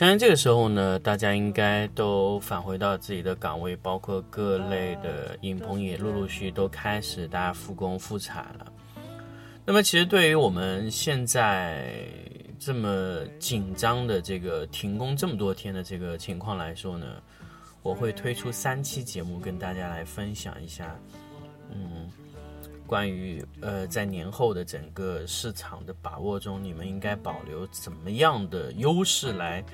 相信这个时候呢，大家应该都返回到自己的岗位，包括各类的影棚也陆陆续续都开始大家复工复产了。那么，其实对于我们现在这么紧张的这个停工这么多天的这个情况来说呢，我会推出三期节目跟大家来分享一下，嗯，关于呃在年后的整个市场的把握中，你们应该保留怎么样的优势来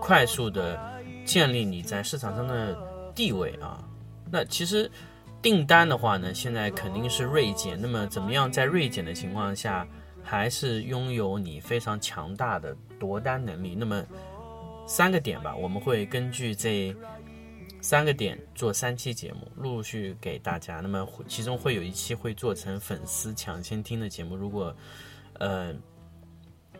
快速的建立你在市场上的地位啊？那其实订单的话呢，现在肯定是锐减。那么怎么样在锐减的情况下，还是拥有你非常强大的夺单能力？那么三个点吧，我们会根据这三个点做三期节目，陆陆续续给大家。那么其中会有一期会做成粉丝抢先听的节目，如果呃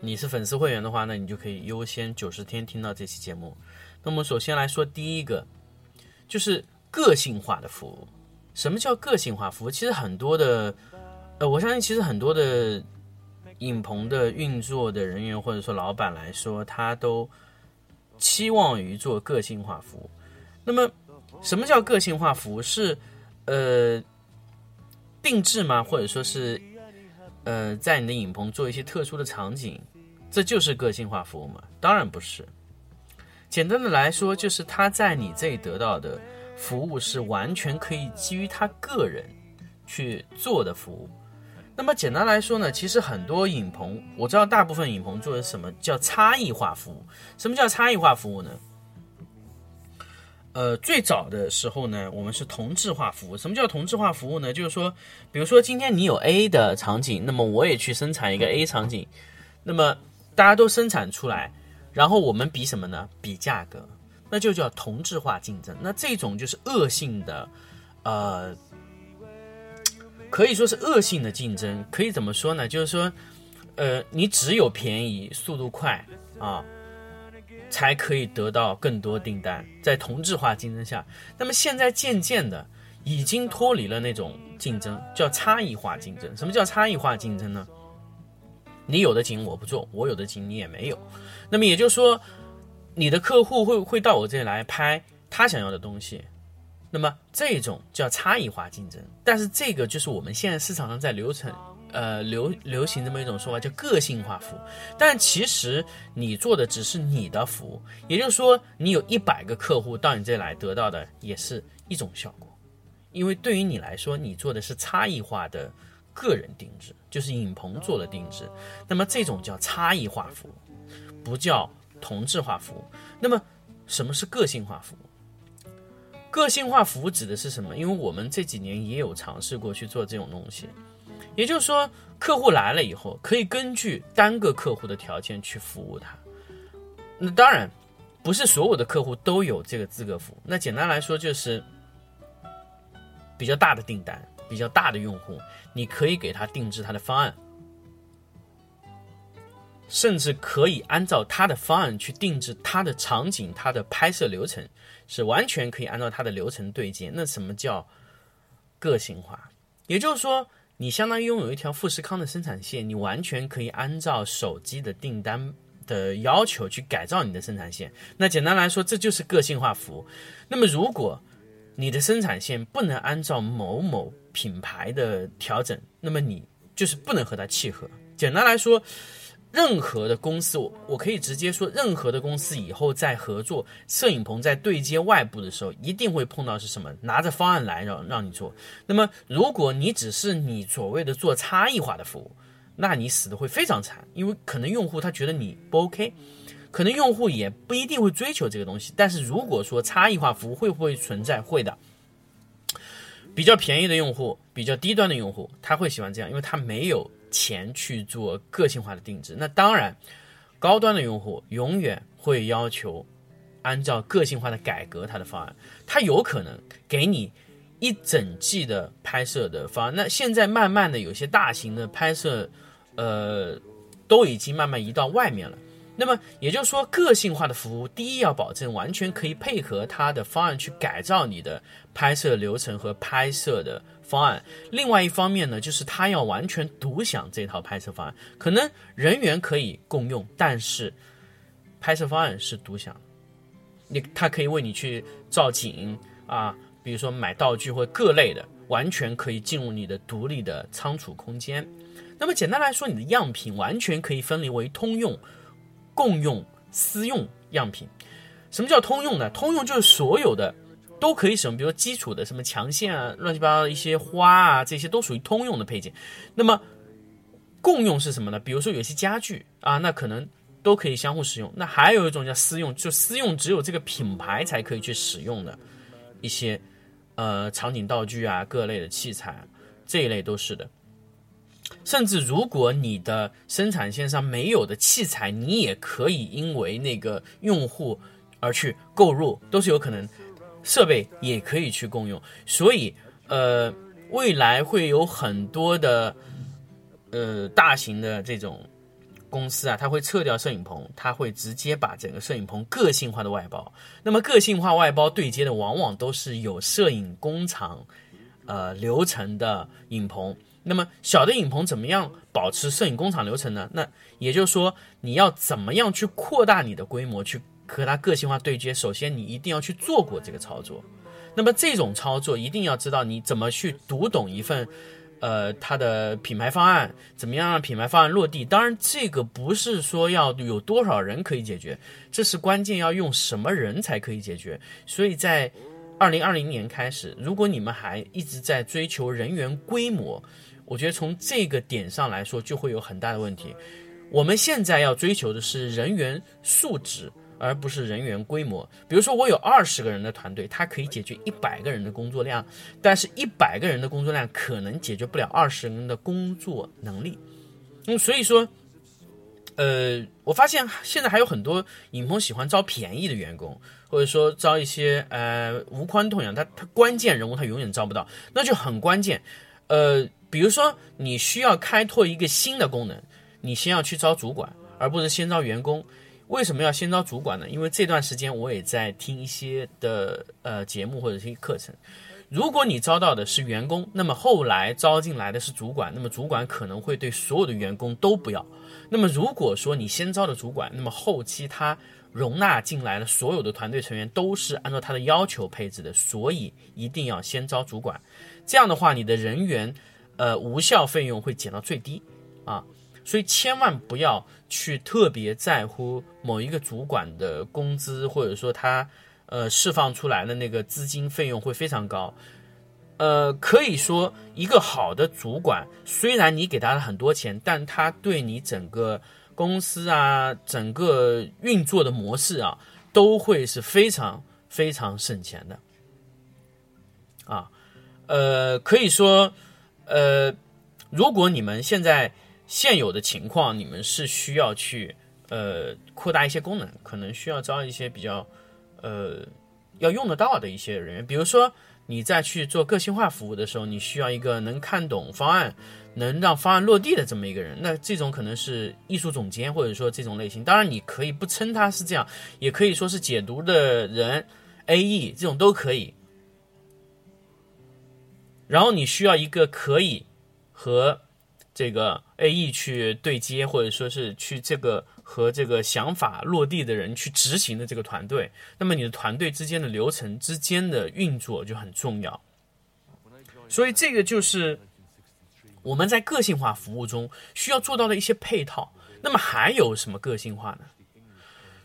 你是粉丝会员的话，那你就可以优先九十天听到这期节目。那么首先来说第一个，就是个性化的服务。什么叫个性化服务？其实很多的，呃，我相信其实很多的影棚的运作的人员或者说老板来说，他都期望于做个性化服务。那么，什么叫个性化服务？是呃定制吗？或者说是呃在你的影棚做一些特殊的场景，这就是个性化服务吗？当然不是。简单的来说，就是他在你这里得到的服务是完全可以基于他个人去做的服务。那么简单来说呢，其实很多影棚，我知道大部分影棚做的什么叫差异化服务。什么叫差异化服务呢？呃，最早的时候呢，我们是同质化服务。什么叫同质化服务呢？就是说，比如说今天你有 A 的场景，那么我也去生产一个 A 场景，那么大家都生产出来，然后我们比什么呢？比价格，那就叫同质化竞争。那这种就是恶性的，呃，可以说是恶性的竞争。可以怎么说呢？就是说，呃，你只有便宜、速度快啊。才可以得到更多订单，在同质化竞争下，那么现在渐渐的已经脱离了那种竞争，叫差异化竞争。什么叫差异化竞争呢？你有的景我不做，我有的景你也没有。那么也就是说，你的客户会会到我这里来拍他想要的东西，那么这种叫差异化竞争。但是这个就是我们现在市场上在流程。呃，流流行这么一种说法叫个性化服务，但其实你做的只是你的服务，也就是说，你有一百个客户到你这来得到的也是一种效果，因为对于你来说，你做的是差异化的个人定制，就是影棚做的定制，那么这种叫差异化服务，不叫同质化服务。那么什么是个性化服务？个性化服务指的是什么？因为我们这几年也有尝试过去做这种东西。也就是说，客户来了以后，可以根据单个客户的条件去服务他。那当然，不是所有的客户都有这个资格服务。那简单来说，就是比较大的订单、比较大的用户，你可以给他定制他的方案，甚至可以按照他的方案去定制他的场景、他的拍摄流程，是完全可以按照他的流程对接。那什么叫个性化？也就是说。你相当于拥有一条富士康的生产线，你完全可以按照手机的订单的要求去改造你的生产线。那简单来说，这就是个性化服务。那么，如果你的生产线不能按照某某品牌的调整，那么你就是不能和它契合。简单来说，任何的公司，我我可以直接说，任何的公司以后在合作摄影棚在对接外部的时候，一定会碰到是什么？拿着方案来让让你做。那么，如果你只是你所谓的做差异化的服务，那你死的会非常惨，因为可能用户他觉得你不 OK，可能用户也不一定会追求这个东西。但是如果说差异化服务会不会存在？会的。比较便宜的用户，比较低端的用户，他会喜欢这样，因为他没有。钱去做个性化的定制，那当然，高端的用户永远会要求按照个性化的改革它的方案，它有可能给你一整季的拍摄的方案。那现在慢慢的有些大型的拍摄，呃，都已经慢慢移到外面了。那么也就是说，个性化的服务，第一要保证完全可以配合它的方案去改造你的拍摄流程和拍摄的方案。另外一方面呢，就是它要完全独享这套拍摄方案，可能人员可以共用，但是拍摄方案是独享。你它可以为你去造景啊，比如说买道具或各类的，完全可以进入你的独立的仓储空间。那么简单来说，你的样品完全可以分离为通用。共用、私用样品，什么叫通用呢？通用就是所有的都可以使用，比如说基础的什么墙线啊、乱七八糟的一些花啊，这些都属于通用的配件。那么共用是什么呢？比如说有些家具啊，那可能都可以相互使用。那还有一种叫私用，就私用只有这个品牌才可以去使用的一些呃场景道具啊、各类的器材这一类都是的。甚至如果你的生产线上没有的器材，你也可以因为那个用户而去购入，都是有可能。设备也可以去共用，所以呃，未来会有很多的呃大型的这种公司啊，它会撤掉摄影棚，它会直接把整个摄影棚个性化的外包。那么个性化外包对接的往往都是有摄影工厂呃流程的影棚。那么小的影棚怎么样保持摄影工厂流程呢？那也就是说，你要怎么样去扩大你的规模，去和它个性化对接？首先，你一定要去做过这个操作。那么这种操作一定要知道你怎么去读懂一份，呃，它的品牌方案，怎么样让品牌方案落地？当然，这个不是说要有多少人可以解决，这是关键要用什么人才可以解决。所以在二零二零年开始，如果你们还一直在追求人员规模，我觉得从这个点上来说，就会有很大的问题。我们现在要追求的是人员素质，而不是人员规模。比如说，我有二十个人的团队，它可以解决一百个人的工作量，但是一百个人的工作量可能解决不了二十人的工作能力。嗯，所以说，呃，我发现现在还有很多影棚喜欢招便宜的员工，或者说招一些呃无关痛痒，他他关键人物他永远招不到，那就很关键，呃。比如说，你需要开拓一个新的功能，你先要去招主管，而不是先招员工。为什么要先招主管呢？因为这段时间我也在听一些的呃节目或者是一课程。如果你招到的是员工，那么后来招进来的是主管，那么主管可能会对所有的员工都不要。那么如果说你先招的主管，那么后期他容纳进来的所有的团队成员都是按照他的要求配置的，所以一定要先招主管。这样的话，你的人员。呃，无效费用会减到最低，啊，所以千万不要去特别在乎某一个主管的工资，或者说他呃释放出来的那个资金费用会非常高。呃，可以说一个好的主管，虽然你给他了很多钱，但他对你整个公司啊，整个运作的模式啊，都会是非常非常省钱的。啊，呃，可以说。呃，如果你们现在现有的情况，你们是需要去呃扩大一些功能，可能需要招一些比较呃要用得到的一些人员。比如说你在去做个性化服务的时候，你需要一个能看懂方案、能让方案落地的这么一个人。那这种可能是艺术总监，或者说这种类型。当然，你可以不称他是这样，也可以说是解读的人、AE 这种都可以。然后你需要一个可以和这个 AE 去对接，或者说是去这个和这个想法落地的人去执行的这个团队。那么你的团队之间的流程之间的运作就很重要。所以这个就是我们在个性化服务中需要做到的一些配套。那么还有什么个性化呢？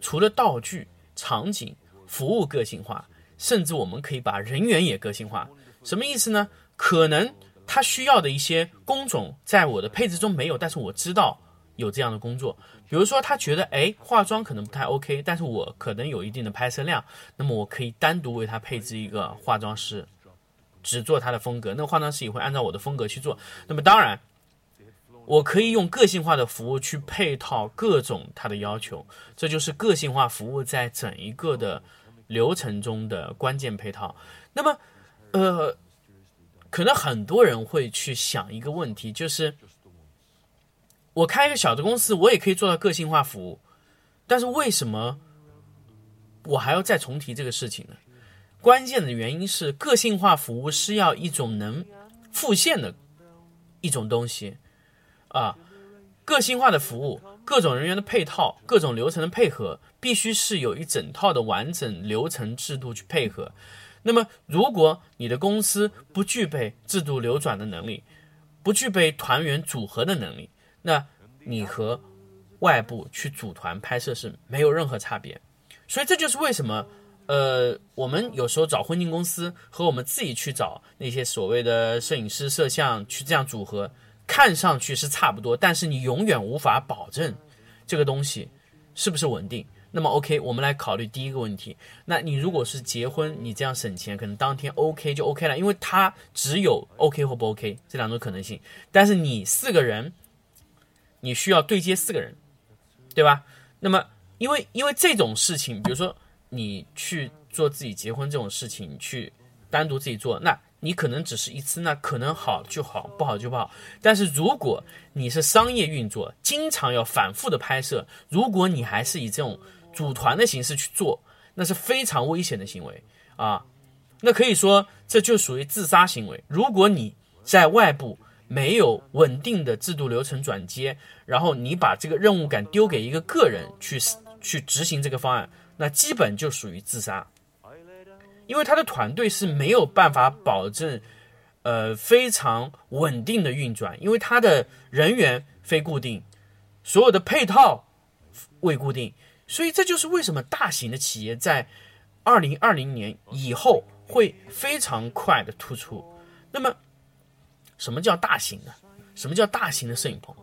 除了道具、场景、服务个性化，甚至我们可以把人员也个性化。什么意思呢？可能他需要的一些工种在我的配置中没有，但是我知道有这样的工作。比如说，他觉得哎，化妆可能不太 OK，但是我可能有一定的拍摄量，那么我可以单独为他配置一个化妆师，只做他的风格。那化妆师也会按照我的风格去做。那么当然，我可以用个性化的服务去配套各种他的要求，这就是个性化服务在整一个的流程中的关键配套。那么，呃，可能很多人会去想一个问题，就是我开一个小的公司，我也可以做到个性化服务，但是为什么我还要再重提这个事情呢？关键的原因是，个性化服务是要一种能复现的一种东西。啊，个性化的服务，各种人员的配套，各种流程的配合，必须是有一整套的完整流程制度去配合。那么，如果你的公司不具备制度流转的能力，不具备团员组合的能力，那你和外部去组团拍摄是没有任何差别。所以，这就是为什么，呃，我们有时候找婚庆公司和我们自己去找那些所谓的摄影师、摄像去这样组合。看上去是差不多，但是你永远无法保证这个东西是不是稳定。那么，OK，我们来考虑第一个问题。那你如果是结婚，你这样省钱，可能当天 OK 就 OK 了，因为它只有 OK 或不 OK 这两种可能性。但是你四个人，你需要对接四个人，对吧？那么，因为因为这种事情，比如说你去做自己结婚这种事情，去单独自己做，那。你可能只是一次，那可能好就好，不好就不好。但是如果你是商业运作，经常要反复的拍摄，如果你还是以这种组团的形式去做，那是非常危险的行为啊！那可以说这就属于自杀行为。如果你在外部没有稳定的制度流程转接，然后你把这个任务感丢给一个个人去去执行这个方案，那基本就属于自杀。因为他的团队是没有办法保证，呃，非常稳定的运转，因为他的人员非固定，所有的配套未固定，所以这就是为什么大型的企业在二零二零年以后会非常快的突出。那么，什么叫大型的？什么叫大型的摄影棚？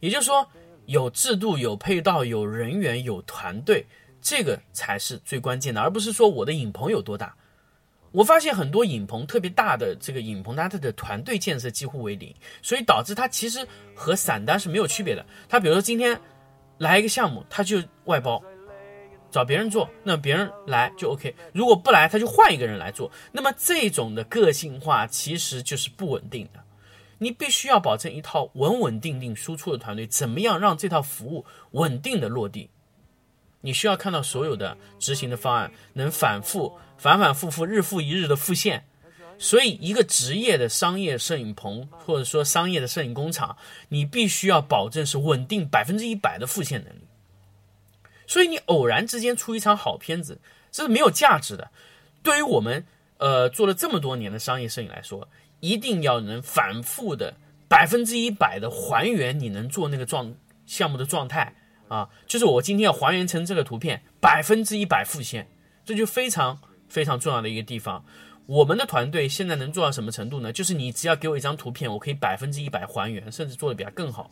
也就是说，有制度、有配套、有人员、有团队，这个才是最关键的，而不是说我的影棚有多大。我发现很多影棚特别大的这个影棚，它的团队建设几乎为零，所以导致它其实和散单是没有区别的。它比如说今天来一个项目，它就外包找别人做，那别人来就 OK。如果不来，他就换一个人来做。那么这种的个性化其实就是不稳定的。你必须要保证一套稳稳定定输出的团队，怎么样让这套服务稳定的落地？你需要看到所有的执行的方案能反复。反反复复、日复一日的复现，所以一个职业的商业摄影棚或者说商业的摄影工厂，你必须要保证是稳定百分之一百的复现能力。所以你偶然之间出一场好片子，这是没有价值的。对于我们呃做了这么多年的商业摄影来说，一定要能反复的百分之一百的还原你能做那个状项目的状态啊，就是我今天要还原成这个图片，百分之一百复现，这就非常。非常重要的一个地方，我们的团队现在能做到什么程度呢？就是你只要给我一张图片，我可以百分之一百还原，甚至做的比它更好。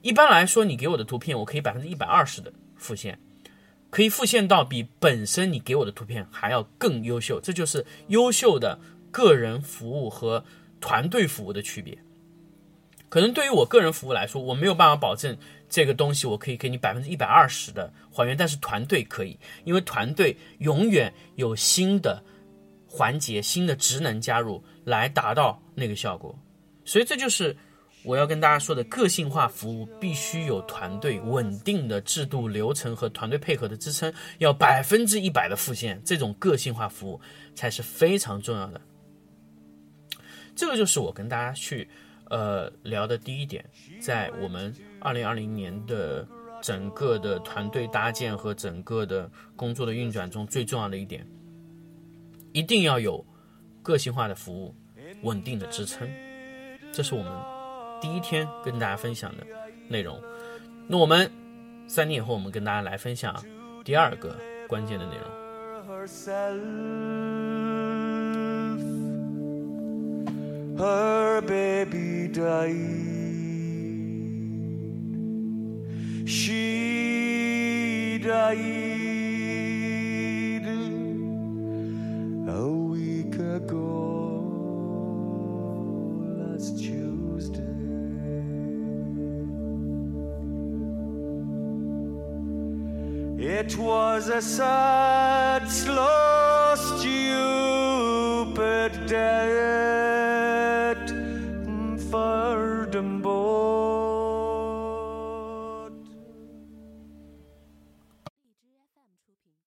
一般来说，你给我的图片，我可以百分之一百二十的复现，可以复现到比本身你给我的图片还要更优秀。这就是优秀的个人服务和团队服务的区别。可能对于我个人服务来说，我没有办法保证。这个东西我可以给你百分之一百二十的还原，但是团队可以，因为团队永远有新的环节、新的职能加入来达到那个效果。所以这就是我要跟大家说的个性化服务必须有团队稳定的制度流程和团队配合的支撑，要百分之一百的复现，这种个性化服务才是非常重要的。这个就是我跟大家去呃聊的第一点，在我们。二零二零年的整个的团队搭建和整个的工作的运转中，最重要的一点，一定要有个性化的服务，稳定的支撑。这是我们第一天跟大家分享的内容。那我们三年以后，我们跟大家来分享第二个关键的内容。She die It was a sad, slow, stupid day.